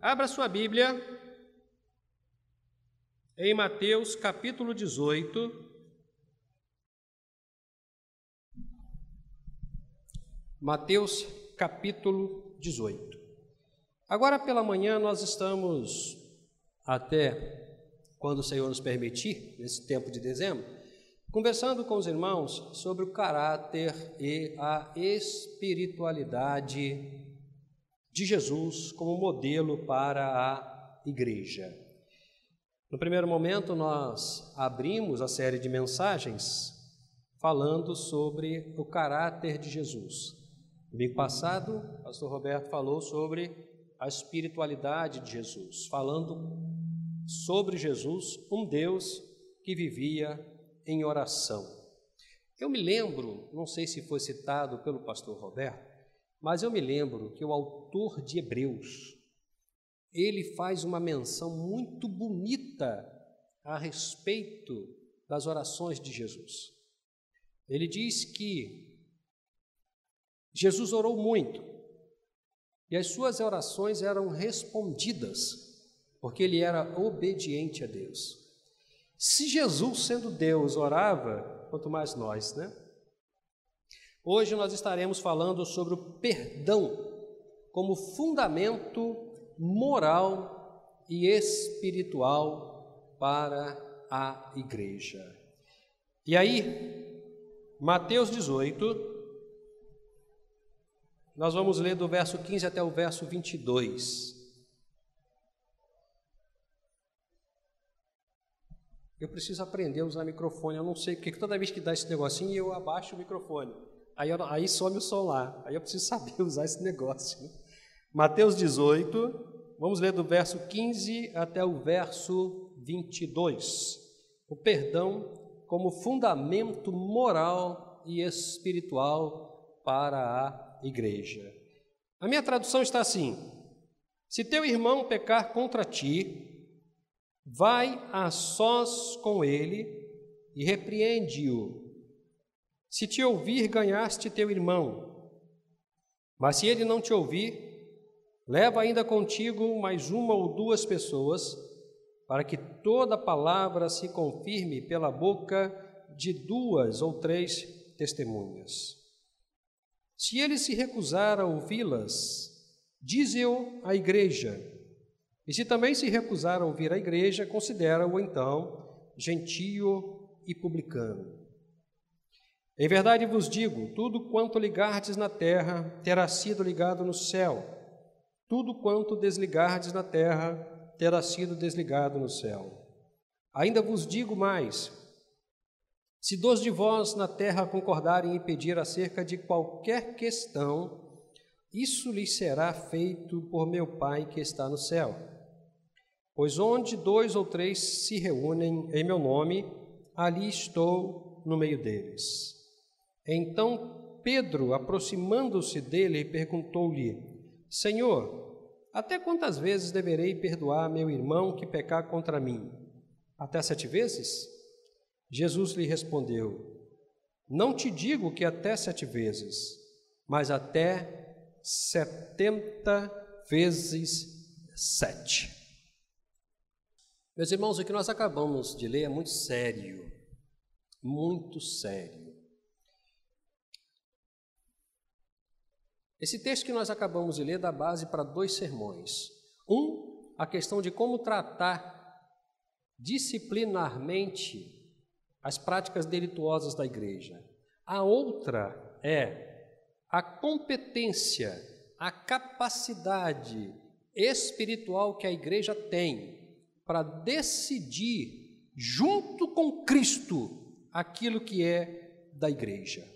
Abra sua Bíblia em Mateus capítulo 18. Mateus capítulo 18. Agora pela manhã nós estamos, até quando o Senhor nos permitir, nesse tempo de dezembro, conversando com os irmãos sobre o caráter e a espiritualidade de Jesus como modelo para a igreja. No primeiro momento, nós abrimos a série de mensagens falando sobre o caráter de Jesus. No domingo passado, o pastor Roberto falou sobre a espiritualidade de Jesus, falando sobre Jesus, um Deus que vivia em oração. Eu me lembro, não sei se foi citado pelo pastor Roberto, mas eu me lembro que o autor de Hebreus, ele faz uma menção muito bonita a respeito das orações de Jesus. Ele diz que Jesus orou muito e as suas orações eram respondidas, porque ele era obediente a Deus. Se Jesus, sendo Deus, orava, quanto mais nós, né? Hoje nós estaremos falando sobre o perdão como fundamento moral e espiritual para a igreja. E aí, Mateus 18, nós vamos ler do verso 15 até o verso 22. Eu preciso aprender a usar microfone, eu não sei, porque toda vez que dá esse negocinho eu abaixo o microfone. Aí, aí some o lá. Aí eu preciso saber usar esse negócio. Né? Mateus 18, vamos ler do verso 15 até o verso 22. O perdão como fundamento moral e espiritual para a igreja. A minha tradução está assim: Se teu irmão pecar contra ti, vai a sós com ele e repreende-o se te ouvir, ganhaste teu irmão. Mas se ele não te ouvir, leva ainda contigo mais uma ou duas pessoas, para que toda palavra se confirme pela boca de duas ou três testemunhas. Se ele se recusar a ouvi-las, dize-o à igreja. E se também se recusar a ouvir a igreja, considera-o então gentio e publicano. Em verdade vos digo: tudo quanto ligardes na terra terá sido ligado no céu, tudo quanto desligardes na terra terá sido desligado no céu. Ainda vos digo mais: se dois de vós na terra concordarem em pedir acerca de qualquer questão, isso lhes será feito por meu Pai que está no céu. Pois onde dois ou três se reúnem em meu nome, ali estou no meio deles. Então Pedro, aproximando-se dele, perguntou-lhe: Senhor, até quantas vezes deverei perdoar meu irmão que pecar contra mim? Até sete vezes? Jesus lhe respondeu: Não te digo que até sete vezes, mas até setenta vezes sete. Meus irmãos, o que nós acabamos de ler é muito sério, muito sério. Esse texto que nós acabamos de ler dá base para dois sermões. Um, a questão de como tratar disciplinarmente as práticas delituosas da igreja. A outra é a competência, a capacidade espiritual que a igreja tem para decidir, junto com Cristo, aquilo que é da igreja.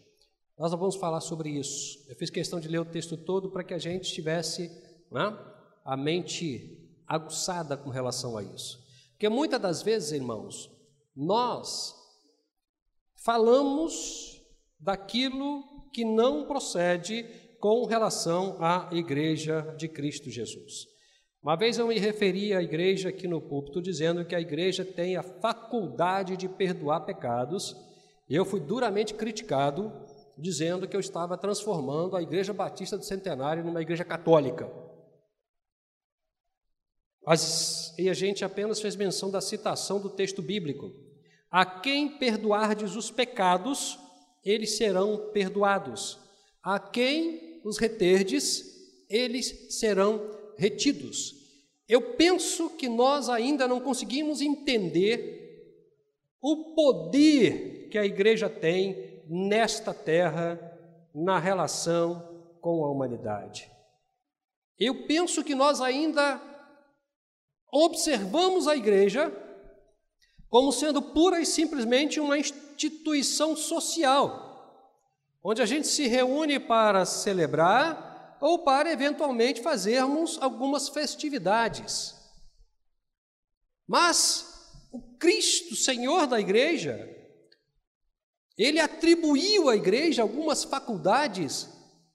Nós vamos falar sobre isso. Eu fiz questão de ler o texto todo para que a gente tivesse né, a mente aguçada com relação a isso. Porque muitas das vezes, irmãos, nós falamos daquilo que não procede com relação à igreja de Cristo Jesus. Uma vez eu me referi à igreja aqui no púlpito dizendo que a igreja tem a faculdade de perdoar pecados. Eu fui duramente criticado dizendo que eu estava transformando a Igreja Batista do Centenário numa igreja católica. As, e a gente apenas fez menção da citação do texto bíblico. A quem perdoardes os pecados, eles serão perdoados. A quem os reterdes, eles serão retidos. Eu penso que nós ainda não conseguimos entender o poder que a igreja tem nesta terra na relação com a humanidade. Eu penso que nós ainda observamos a igreja como sendo pura e simplesmente uma instituição social, onde a gente se reúne para celebrar ou para eventualmente fazermos algumas festividades. Mas o Cristo, Senhor da igreja, ele atribuiu à igreja algumas faculdades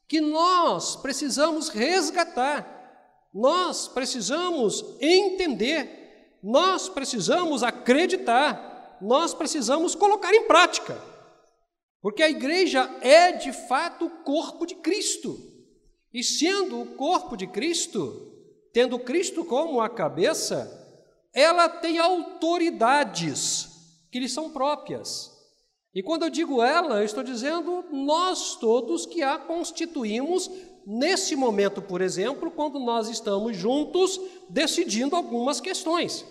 que nós precisamos resgatar, nós precisamos entender, nós precisamos acreditar, nós precisamos colocar em prática. Porque a igreja é de fato o corpo de Cristo. E sendo o corpo de Cristo, tendo Cristo como a cabeça, ela tem autoridades que lhe são próprias. E quando eu digo ela, eu estou dizendo nós todos que a constituímos nesse momento, por exemplo, quando nós estamos juntos decidindo algumas questões.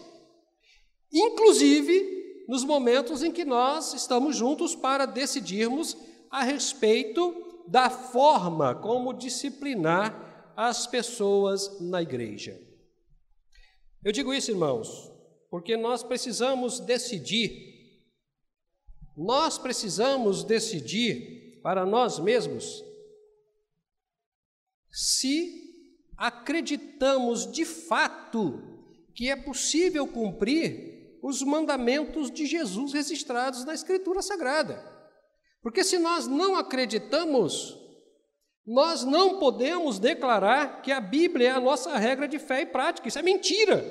Inclusive nos momentos em que nós estamos juntos para decidirmos a respeito da forma como disciplinar as pessoas na igreja. Eu digo isso, irmãos, porque nós precisamos decidir, nós precisamos decidir para nós mesmos se acreditamos de fato que é possível cumprir os mandamentos de Jesus registrados na Escritura Sagrada. Porque se nós não acreditamos, nós não podemos declarar que a Bíblia é a nossa regra de fé e prática, isso é mentira.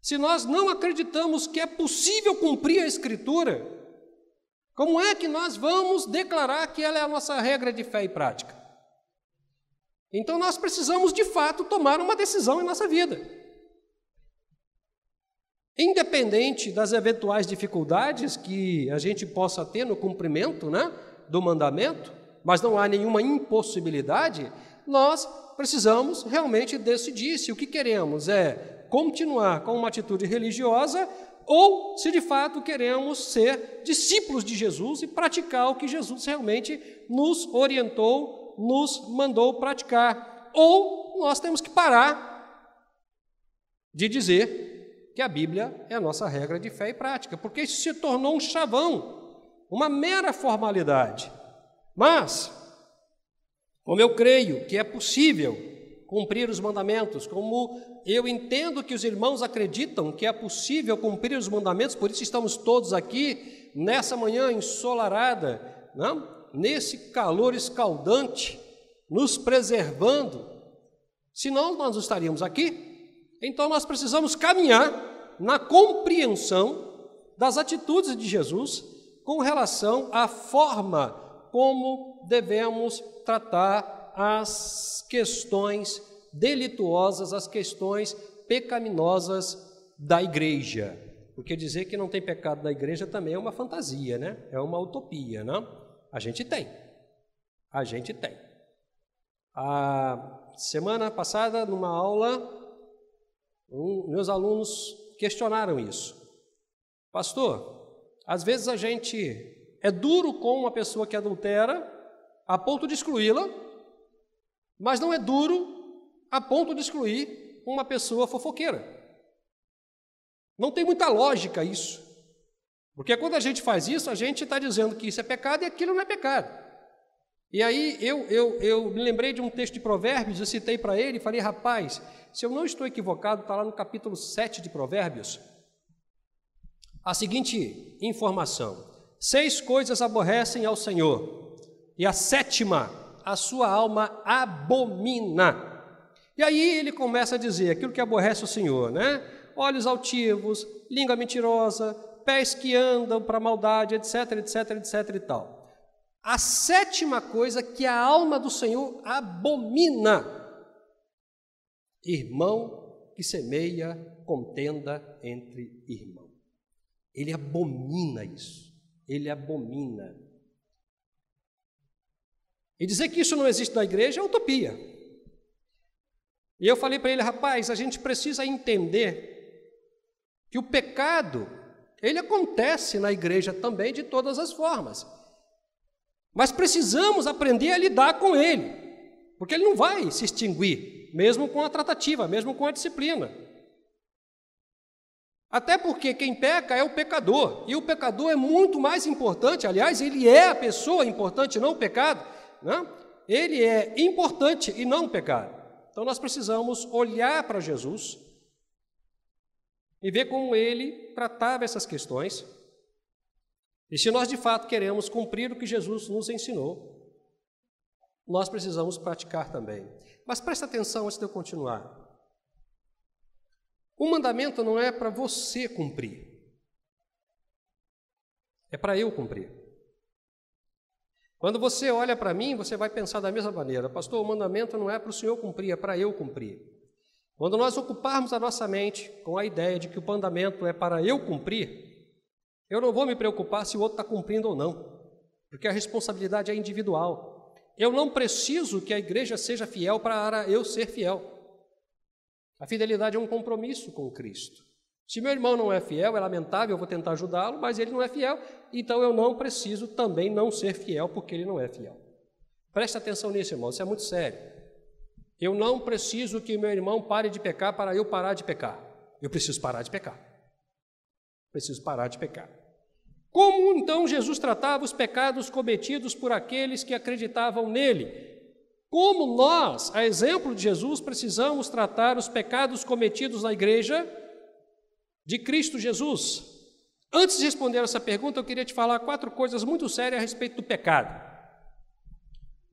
Se nós não acreditamos que é possível cumprir a Escritura, como é que nós vamos declarar que ela é a nossa regra de fé e prática? Então nós precisamos de fato tomar uma decisão em nossa vida. Independente das eventuais dificuldades que a gente possa ter no cumprimento né, do mandamento, mas não há nenhuma impossibilidade, nós precisamos realmente decidir se o que queremos é continuar com uma atitude religiosa ou se de fato queremos ser discípulos de Jesus e praticar o que Jesus realmente nos orientou, nos mandou praticar. Ou nós temos que parar de dizer que a Bíblia é a nossa regra de fé e prática, porque isso se tornou um chavão, uma mera formalidade. Mas, como eu creio que é possível cumprir os mandamentos, como eu entendo que os irmãos acreditam que é possível cumprir os mandamentos, por isso estamos todos aqui nessa manhã ensolarada, não? nesse calor escaldante, nos preservando. Senão nós não estaríamos aqui. Então nós precisamos caminhar na compreensão das atitudes de Jesus com relação à forma como devemos tratar as questões delituosas, as questões pecaminosas da igreja. Porque dizer que não tem pecado na igreja também é uma fantasia, né? É uma utopia, não? A gente tem. A gente tem. A semana passada, numa aula, um, meus alunos questionaram isso. Pastor, às vezes a gente é duro com uma pessoa que adultera a ponto de excluí-la, mas não é duro a ponto de excluir uma pessoa fofoqueira. Não tem muita lógica isso. Porque quando a gente faz isso, a gente está dizendo que isso é pecado e aquilo não é pecado. E aí eu, eu, eu me lembrei de um texto de Provérbios, eu citei para ele e falei, rapaz, se eu não estou equivocado, está lá no capítulo 7 de Provérbios, a seguinte informação: Seis coisas aborrecem ao Senhor, e a sétima, a sua alma abomina. E aí ele começa a dizer aquilo que aborrece o Senhor, né? Olhos altivos, língua mentirosa, pés que andam para maldade, etc, etc, etc e tal. A sétima coisa que a alma do Senhor abomina, irmão, que semeia contenda entre irmãos. Ele abomina isso. Ele abomina. E dizer que isso não existe na igreja é utopia. E eu falei para ele, rapaz, a gente precisa entender que o pecado, ele acontece na igreja também de todas as formas. Mas precisamos aprender a lidar com ele, porque ele não vai se extinguir, mesmo com a tratativa, mesmo com a disciplina. Até porque quem peca é o pecador, e o pecador é muito mais importante, aliás, ele é a pessoa importante, não o pecado, né? ele é importante e não pecado. Então nós precisamos olhar para Jesus e ver como ele tratava essas questões. E se nós de fato queremos cumprir o que Jesus nos ensinou, nós precisamos praticar também. Mas presta atenção antes de eu continuar. O mandamento não é para você cumprir, é para eu cumprir. Quando você olha para mim, você vai pensar da mesma maneira, pastor, o mandamento não é para o senhor cumprir, é para eu cumprir. Quando nós ocuparmos a nossa mente com a ideia de que o mandamento é para eu cumprir, eu não vou me preocupar se o outro está cumprindo ou não, porque a responsabilidade é individual. Eu não preciso que a igreja seja fiel para eu ser fiel. A fidelidade é um compromisso com Cristo. Se meu irmão não é fiel, é lamentável, eu vou tentar ajudá-lo, mas ele não é fiel, então eu não preciso também não ser fiel, porque ele não é fiel. Preste atenção nisso, irmão, isso é muito sério. Eu não preciso que meu irmão pare de pecar para eu parar de pecar. Eu preciso parar de pecar. Preciso parar de pecar. Como então Jesus tratava os pecados cometidos por aqueles que acreditavam nele? Como nós, a exemplo de Jesus, precisamos tratar os pecados cometidos na igreja de Cristo Jesus? Antes de responder essa pergunta, eu queria te falar quatro coisas muito sérias a respeito do pecado.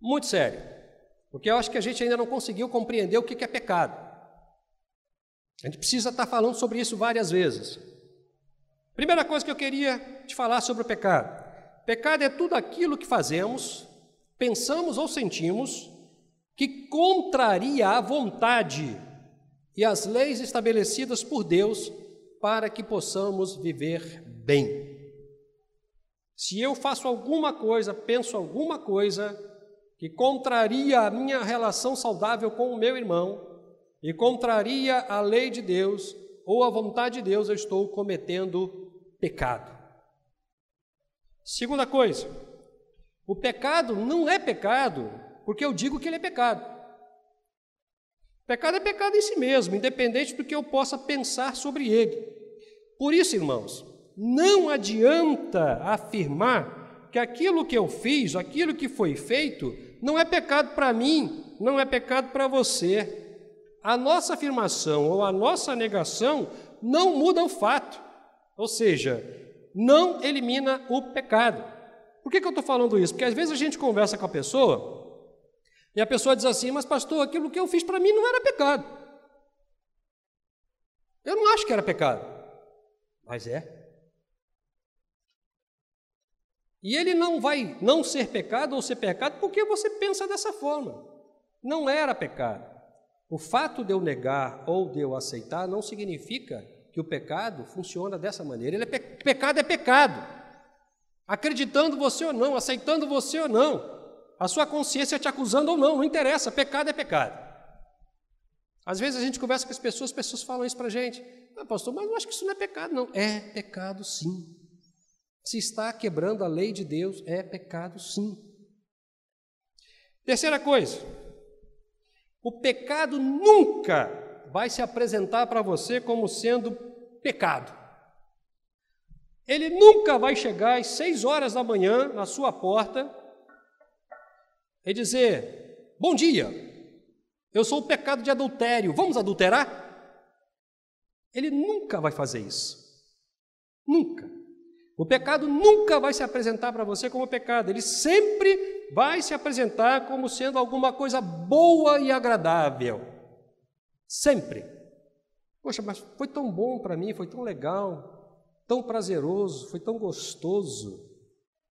Muito sério. Porque eu acho que a gente ainda não conseguiu compreender o que é pecado. A gente precisa estar falando sobre isso várias vezes. Primeira coisa que eu queria te falar sobre o pecado: pecado é tudo aquilo que fazemos, pensamos ou sentimos que contraria a vontade e as leis estabelecidas por Deus para que possamos viver bem. Se eu faço alguma coisa, penso alguma coisa que contraria a minha relação saudável com o meu irmão e contraria a lei de Deus ou a vontade de Deus, eu estou cometendo pecado. Segunda coisa, o pecado não é pecado porque eu digo que ele é pecado. Pecado é pecado em si mesmo, independente do que eu possa pensar sobre ele. Por isso, irmãos, não adianta afirmar que aquilo que eu fiz, aquilo que foi feito, não é pecado para mim, não é pecado para você. A nossa afirmação ou a nossa negação não muda o fato, ou seja, não elimina o pecado. Por que, que eu estou falando isso? Porque às vezes a gente conversa com a pessoa e a pessoa diz assim: Mas, pastor, aquilo que eu fiz para mim não era pecado. Eu não acho que era pecado, mas é. E ele não vai não ser pecado ou ser pecado porque você pensa dessa forma. Não era pecado. O fato de eu negar ou de eu aceitar não significa que o pecado funciona dessa maneira. Ele é pe pecado é pecado. Acreditando você ou não, aceitando você ou não, a sua consciência te acusando ou não, não interessa, pecado é pecado. Às vezes a gente conversa com as pessoas, as pessoas falam isso para a gente. Ah, pastor, mas eu acho que isso não é pecado, não. É pecado sim. Se está quebrando a lei de Deus, é pecado sim. Terceira coisa, o pecado nunca vai se apresentar para você como sendo pecado. Ele nunca vai chegar às seis horas da manhã na sua porta é dizer: Bom dia, eu sou o pecado de adultério, vamos adulterar? Ele nunca vai fazer isso. Nunca. O pecado nunca vai se apresentar para você como pecado, ele sempre vai se apresentar como sendo alguma coisa boa e agradável. Sempre. Poxa, mas foi tão bom para mim, foi tão legal, tão prazeroso, foi tão gostoso,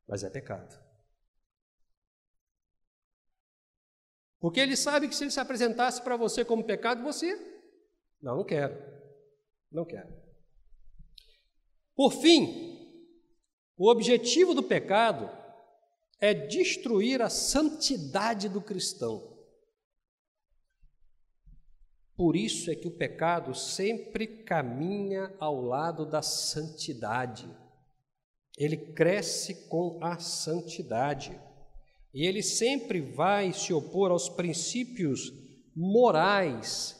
mas é pecado. Porque ele sabe que se ele se apresentasse para você como pecado, você Não, não quero. Não quero. Por fim, o objetivo do pecado é destruir a santidade do cristão. Por isso é que o pecado sempre caminha ao lado da santidade. Ele cresce com a santidade. E ele sempre vai se opor aos princípios morais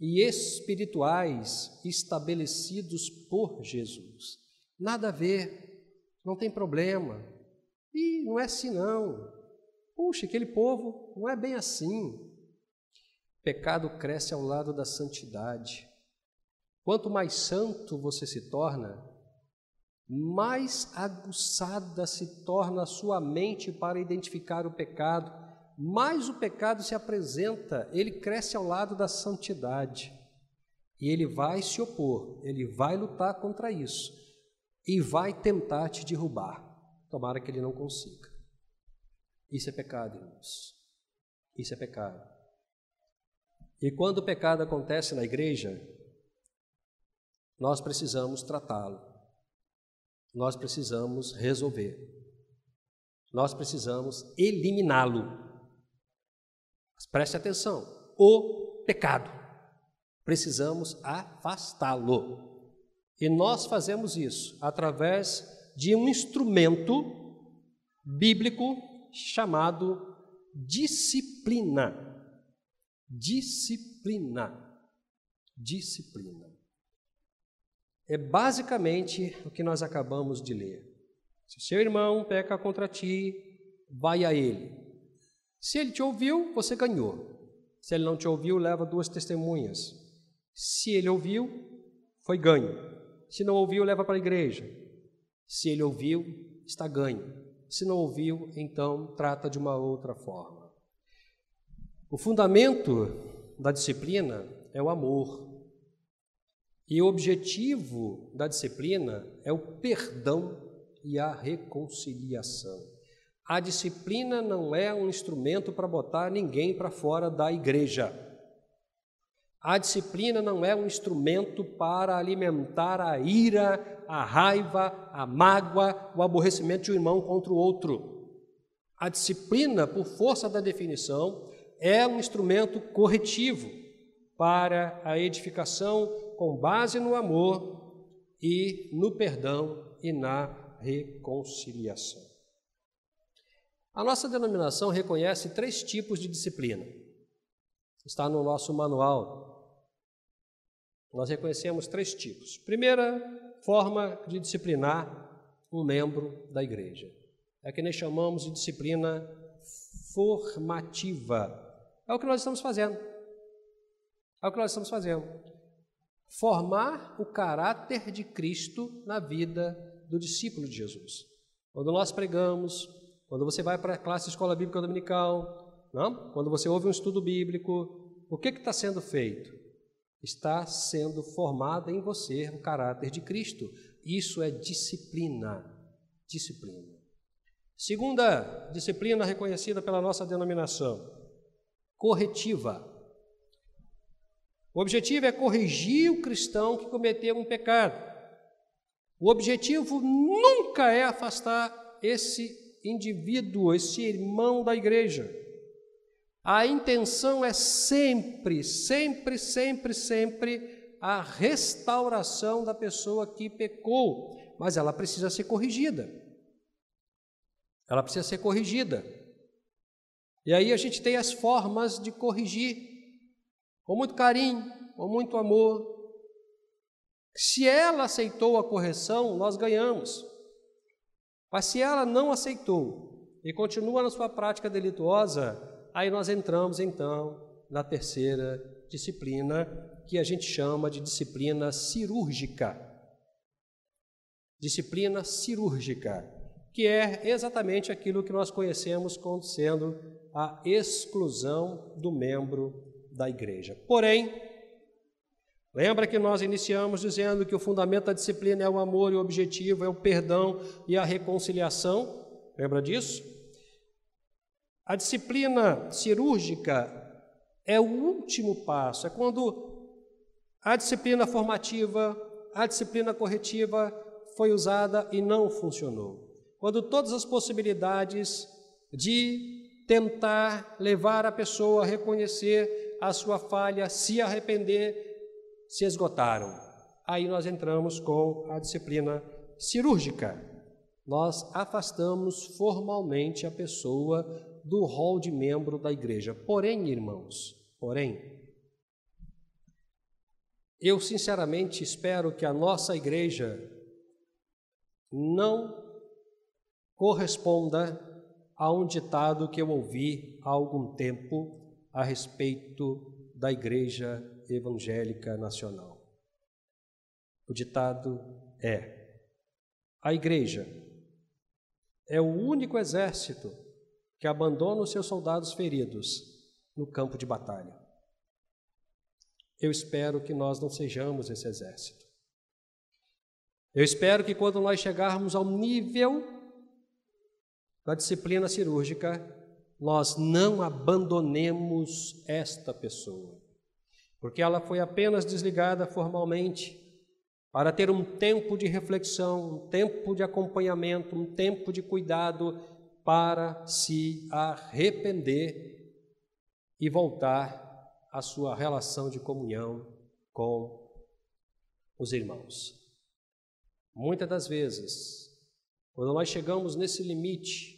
e espirituais estabelecidos por Jesus. Nada a ver, não tem problema. E não é assim não. Puxa, aquele povo não é bem assim pecado cresce ao lado da santidade. Quanto mais santo você se torna, mais aguçada se torna a sua mente para identificar o pecado, mais o pecado se apresenta, ele cresce ao lado da santidade. E ele vai se opor, ele vai lutar contra isso e vai tentar te derrubar. Tomara que ele não consiga. Isso é pecado, irmãos. Isso é pecado. E quando o pecado acontece na igreja, nós precisamos tratá-lo, nós precisamos resolver, nós precisamos eliminá-lo. Preste atenção: o pecado, precisamos afastá-lo. E nós fazemos isso através de um instrumento bíblico chamado disciplina. Disciplina. Disciplina. É basicamente o que nós acabamos de ler. Se seu irmão peca contra ti, vai a ele. Se ele te ouviu, você ganhou. Se ele não te ouviu, leva duas testemunhas. Se ele ouviu, foi ganho. Se não ouviu, leva para a igreja. Se ele ouviu, está ganho. Se não ouviu, então trata de uma outra forma. O fundamento da disciplina é o amor. E o objetivo da disciplina é o perdão e a reconciliação. A disciplina não é um instrumento para botar ninguém para fora da igreja. A disciplina não é um instrumento para alimentar a ira, a raiva, a mágoa, o aborrecimento de um irmão contra o outro. A disciplina, por força da definição, é um instrumento corretivo para a edificação com base no amor e no perdão e na reconciliação. A nossa denominação reconhece três tipos de disciplina. Está no nosso manual. Nós reconhecemos três tipos. Primeira forma de disciplinar um membro da igreja é que nós chamamos de disciplina formativa. É o que nós estamos fazendo. É o que nós estamos fazendo. Formar o caráter de Cristo na vida do discípulo de Jesus. Quando nós pregamos, quando você vai para a classe escola bíblica dominical, não? quando você ouve um estudo bíblico, o que está sendo feito? Está sendo formado em você o caráter de Cristo. Isso é disciplina. Disciplina. Segunda disciplina reconhecida pela nossa denominação: corretiva. O objetivo é corrigir o cristão que cometeu um pecado. O objetivo nunca é afastar esse indivíduo, esse irmão da igreja. A intenção é sempre, sempre, sempre, sempre a restauração da pessoa que pecou, mas ela precisa ser corrigida. Ela precisa ser corrigida. E aí a gente tem as formas de corrigir, com muito carinho, com muito amor. Se ela aceitou a correção, nós ganhamos. Mas se ela não aceitou e continua na sua prática delituosa, aí nós entramos então na terceira disciplina, que a gente chama de disciplina cirúrgica. Disciplina cirúrgica, que é exatamente aquilo que nós conhecemos como sendo a exclusão do membro da igreja. Porém, lembra que nós iniciamos dizendo que o fundamento da disciplina é o amor e o objetivo é o perdão e a reconciliação? Lembra disso? A disciplina cirúrgica é o último passo, é quando A disciplina formativa, a disciplina corretiva foi usada e não funcionou. Quando todas as possibilidades de tentar levar a pessoa a reconhecer a sua falha, se arrepender, se esgotaram. Aí nós entramos com a disciplina cirúrgica. Nós afastamos formalmente a pessoa do rol de membro da igreja. Porém, irmãos, porém, eu sinceramente espero que a nossa igreja não corresponda a um ditado que eu ouvi há algum tempo a respeito da Igreja Evangélica Nacional. O ditado é: a Igreja é o único exército que abandona os seus soldados feridos no campo de batalha. Eu espero que nós não sejamos esse exército. Eu espero que quando nós chegarmos ao nível da disciplina cirúrgica, nós não abandonemos esta pessoa, porque ela foi apenas desligada formalmente para ter um tempo de reflexão, um tempo de acompanhamento, um tempo de cuidado para se arrepender e voltar à sua relação de comunhão com os irmãos. Muitas das vezes, quando nós chegamos nesse limite,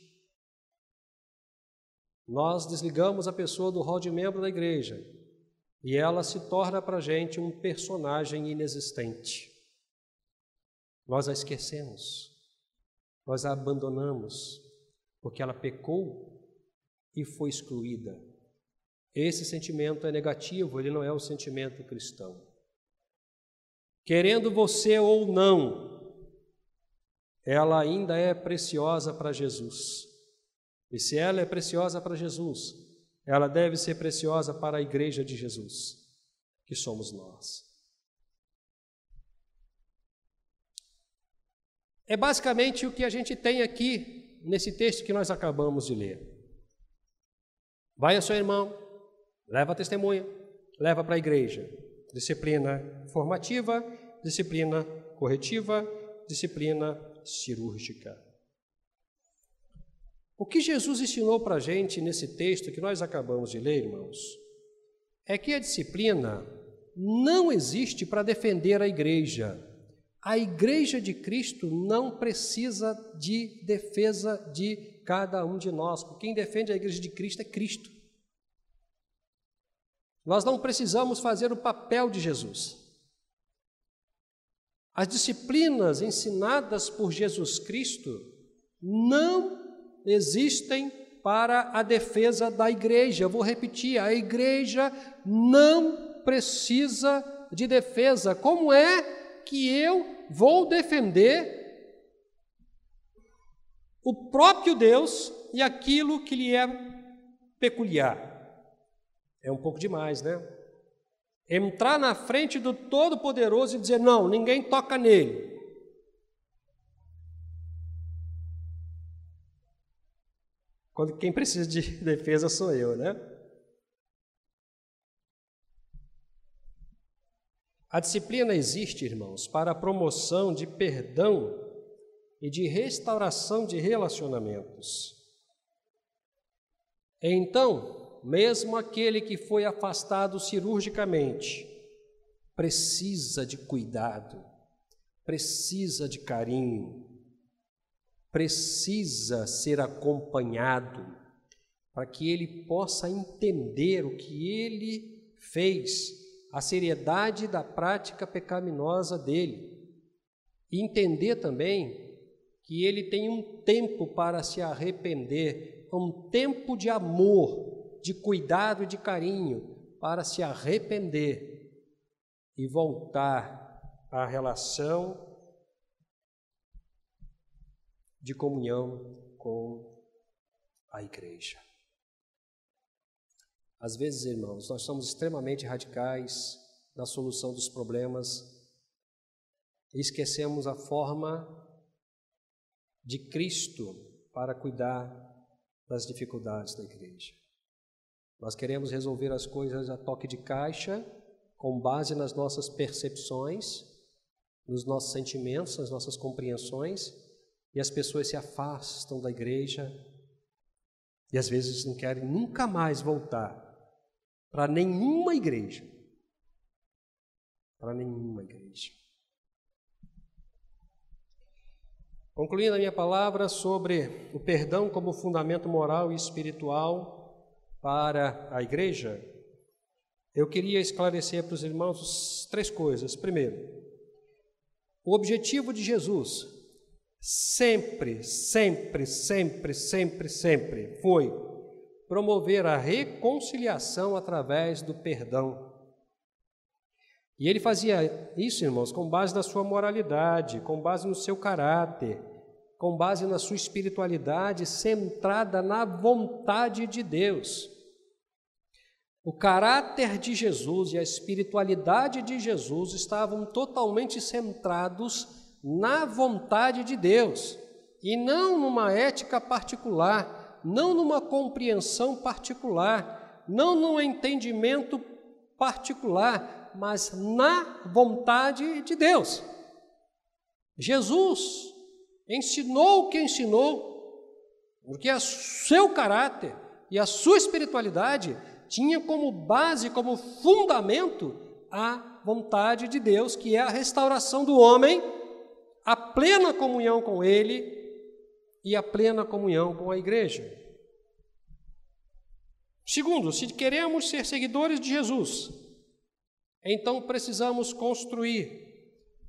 nós desligamos a pessoa do rol de membro da igreja e ela se torna para a gente um personagem inexistente. Nós a esquecemos, nós a abandonamos, porque ela pecou e foi excluída. Esse sentimento é negativo, ele não é o sentimento cristão. Querendo você ou não, ela ainda é preciosa para Jesus. E se ela é preciosa para Jesus, ela deve ser preciosa para a igreja de Jesus, que somos nós. É basicamente o que a gente tem aqui nesse texto que nós acabamos de ler. Vai a seu irmão, leva a testemunha, leva para a igreja. Disciplina formativa, disciplina corretiva, disciplina cirúrgica. O que Jesus ensinou para a gente nesse texto que nós acabamos de ler, irmãos, é que a disciplina não existe para defender a igreja. A igreja de Cristo não precisa de defesa de cada um de nós, porque quem defende a igreja de Cristo é Cristo. Nós não precisamos fazer o papel de Jesus. As disciplinas ensinadas por Jesus Cristo não existem para a defesa da igreja. Vou repetir: a igreja não precisa de defesa. Como é que eu vou defender o próprio Deus e aquilo que lhe é peculiar? É um pouco demais, né? Entrar na frente do Todo-Poderoso e dizer: não, ninguém toca nele. Quando quem precisa de defesa sou eu, né? A disciplina existe, irmãos, para a promoção de perdão e de restauração de relacionamentos. Então, mesmo aquele que foi afastado cirurgicamente precisa de cuidado, precisa de carinho, precisa ser acompanhado para que ele possa entender o que ele fez, a seriedade da prática pecaminosa dele. E entender também que ele tem um tempo para se arrepender, um tempo de amor, de cuidado e de carinho para se arrepender e voltar à relação de comunhão com a igreja. Às vezes, irmãos, nós somos extremamente radicais na solução dos problemas e esquecemos a forma de Cristo para cuidar das dificuldades da igreja. Nós queremos resolver as coisas a toque de caixa com base nas nossas percepções, nos nossos sentimentos, nas nossas compreensões, e as pessoas se afastam da igreja e às vezes não querem nunca mais voltar para nenhuma igreja. Para nenhuma igreja. Concluindo a minha palavra sobre o perdão como fundamento moral e espiritual para a igreja, eu queria esclarecer para os irmãos três coisas. Primeiro, o objetivo de Jesus sempre, sempre, sempre, sempre, sempre foi promover a reconciliação através do perdão. E ele fazia isso, irmãos, com base na sua moralidade, com base no seu caráter, com base na sua espiritualidade centrada na vontade de Deus. O caráter de Jesus e a espiritualidade de Jesus estavam totalmente centrados na vontade de Deus e não numa ética particular, não numa compreensão particular, não num entendimento particular, mas na vontade de Deus. Jesus ensinou o que ensinou, porque o seu caráter e a sua espiritualidade tinha como base, como fundamento, a vontade de Deus, que é a restauração do homem, a plena comunhão com Ele e a plena comunhão com a igreja. Segundo, se queremos ser seguidores de Jesus, então precisamos construir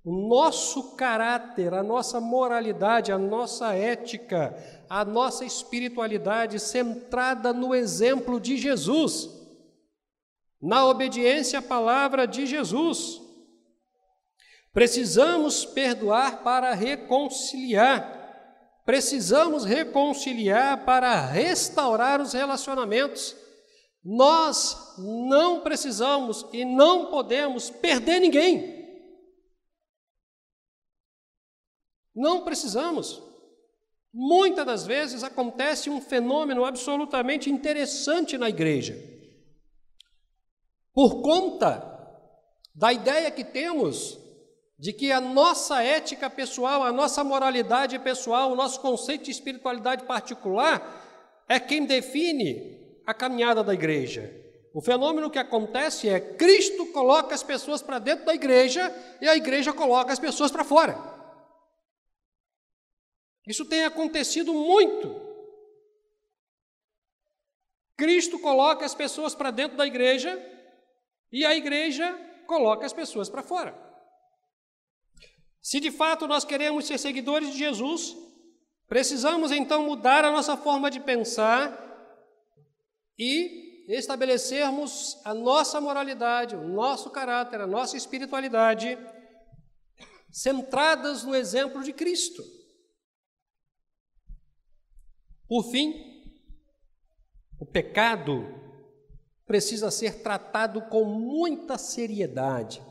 o nosso caráter, a nossa moralidade, a nossa ética, a nossa espiritualidade centrada no exemplo de Jesus, na obediência à palavra de Jesus. Precisamos perdoar para reconciliar. Precisamos reconciliar para restaurar os relacionamentos. Nós não precisamos e não podemos perder ninguém. Não precisamos. Muitas das vezes acontece um fenômeno absolutamente interessante na igreja. Por conta da ideia que temos de que a nossa ética pessoal, a nossa moralidade pessoal, o nosso conceito de espiritualidade particular é quem define a caminhada da igreja. O fenômeno que acontece é Cristo coloca as pessoas para dentro da igreja e a igreja coloca as pessoas para fora. Isso tem acontecido muito. Cristo coloca as pessoas para dentro da igreja e a igreja coloca as pessoas para fora. Se de fato nós queremos ser seguidores de Jesus, precisamos então mudar a nossa forma de pensar e estabelecermos a nossa moralidade, o nosso caráter, a nossa espiritualidade centradas no exemplo de Cristo. Por fim, o pecado precisa ser tratado com muita seriedade.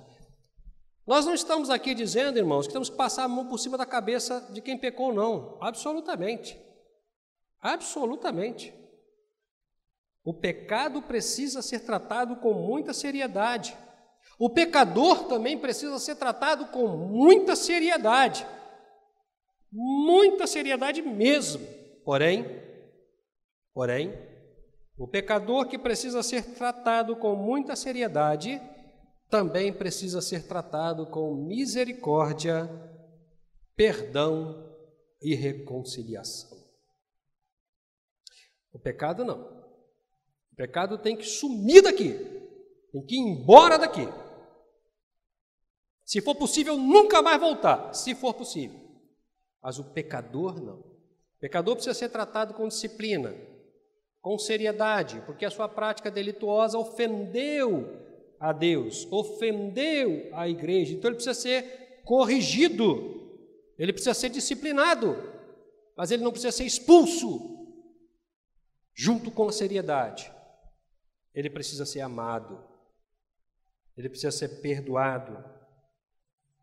Nós não estamos aqui dizendo, irmãos, que temos que passar a mão por cima da cabeça de quem pecou, não. Absolutamente. Absolutamente. O pecado precisa ser tratado com muita seriedade. O pecador também precisa ser tratado com muita seriedade. Muita seriedade mesmo. Porém, porém, o pecador que precisa ser tratado com muita seriedade também precisa ser tratado com misericórdia, perdão e reconciliação. O pecado não pecado tem que sumir daqui, tem que ir embora daqui. Se for possível, nunca mais voltar, se for possível. Mas o pecador não. O pecador precisa ser tratado com disciplina, com seriedade, porque a sua prática delituosa ofendeu a Deus, ofendeu a igreja. Então ele precisa ser corrigido, ele precisa ser disciplinado, mas ele não precisa ser expulso. Junto com a seriedade ele precisa ser amado, ele precisa ser perdoado,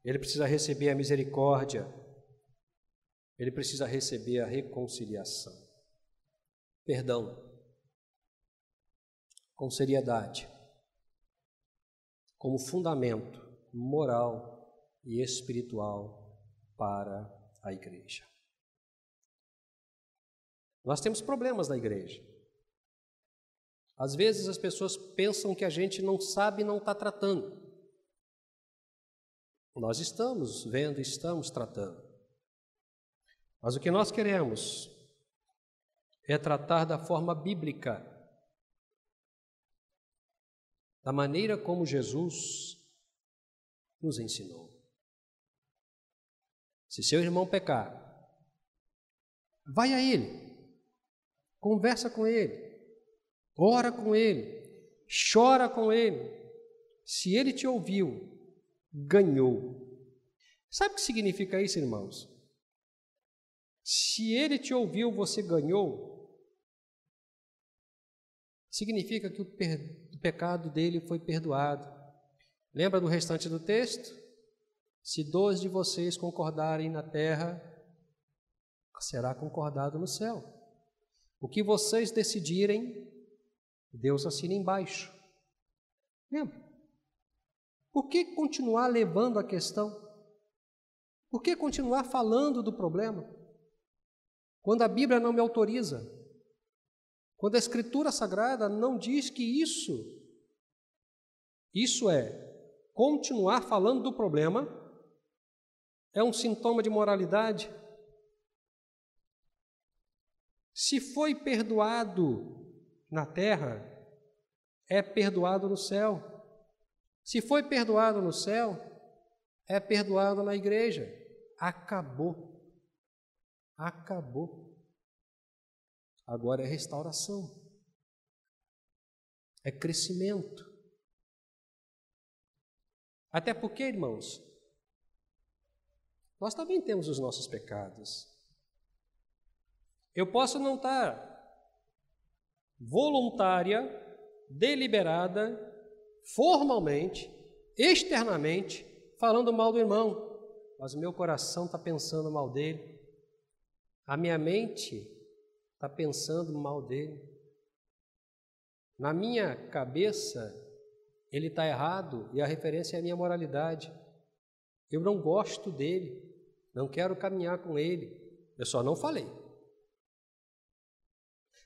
ele precisa receber a misericórdia, ele precisa receber a reconciliação. Perdão, com seriedade, como fundamento moral e espiritual para a igreja. Nós temos problemas na igreja. Às vezes as pessoas pensam que a gente não sabe e não está tratando. Nós estamos vendo, estamos tratando. Mas o que nós queremos é tratar da forma bíblica, da maneira como Jesus nos ensinou. Se seu irmão pecar, vai a ele, conversa com ele, ora com ele, chora com ele. Se ele te ouviu, ganhou. Sabe o que significa isso, irmãos? Se ele te ouviu, você ganhou. Significa que o, o pecado dele foi perdoado. Lembra do restante do texto? Se dois de vocês concordarem na terra, será concordado no céu. O que vocês decidirem, Deus assina embaixo. Lembra? Por que continuar levando a questão? Por que continuar falando do problema? Quando a Bíblia não me autoriza, quando a Escritura Sagrada não diz que isso, isso é continuar falando do problema, é um sintoma de moralidade. Se foi perdoado na terra, é perdoado no céu. Se foi perdoado no céu, é perdoado na igreja. Acabou. Acabou. Agora é restauração. É crescimento. Até porque, irmãos, nós também temos os nossos pecados. Eu posso não estar voluntária, deliberada, formalmente, externamente, falando mal do irmão, mas o meu coração está pensando mal dele, a minha mente está pensando mal dele, na minha cabeça ele está errado e a referência é a minha moralidade. Eu não gosto dele, não quero caminhar com ele, eu só não falei.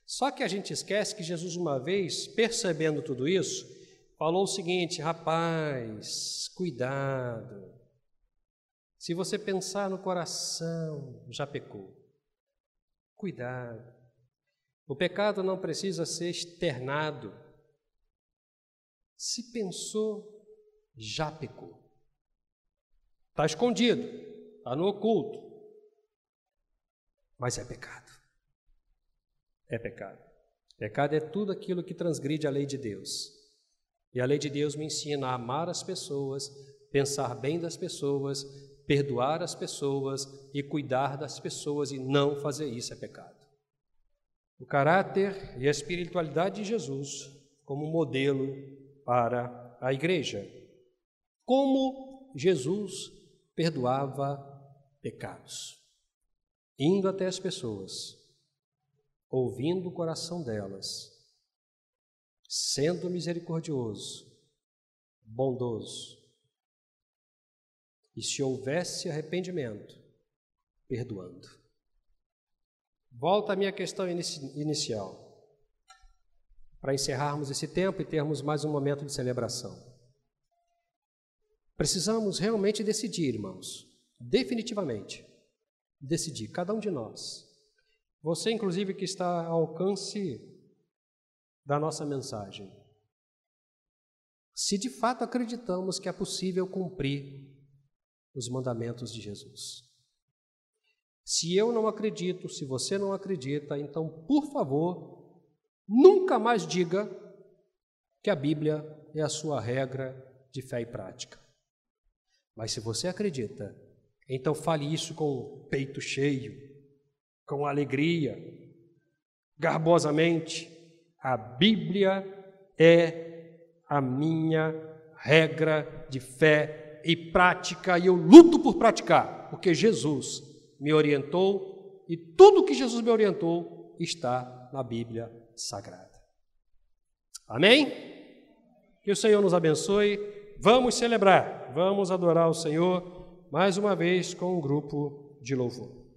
Só que a gente esquece que Jesus, uma vez, percebendo tudo isso, falou o seguinte: rapaz, cuidado. Se você pensar no coração, já pecou. Cuidado. O pecado não precisa ser externado. Se pensou, já pecou. Está escondido, está no oculto. Mas é pecado. É pecado. Pecado é tudo aquilo que transgride a lei de Deus. E a lei de Deus me ensina a amar as pessoas, pensar bem das pessoas, perdoar as pessoas e cuidar das pessoas, e não fazer isso é pecado. O caráter e a espiritualidade de Jesus como modelo para a igreja. Como Jesus perdoava pecados, indo até as pessoas, ouvindo o coração delas sendo misericordioso, bondoso. E se houvesse arrependimento, perdoando. Volta à minha questão inicial, para encerrarmos esse tempo e termos mais um momento de celebração. Precisamos realmente decidir, irmãos, definitivamente, decidir, cada um de nós. Você, inclusive, que está ao alcance da nossa mensagem. Se de fato acreditamos que é possível cumprir os mandamentos de Jesus. Se eu não acredito, se você não acredita, então, por favor, nunca mais diga que a Bíblia é a sua regra de fé e prática. Mas se você acredita, então fale isso com o peito cheio, com alegria, garbosamente, a Bíblia é a minha regra de fé e prática, e eu luto por praticar, porque Jesus me orientou e tudo que Jesus me orientou está na Bíblia Sagrada. Amém? Que o Senhor nos abençoe. vamos celebrar, vamos adorar o Senhor mais uma vez com um grupo de louvor.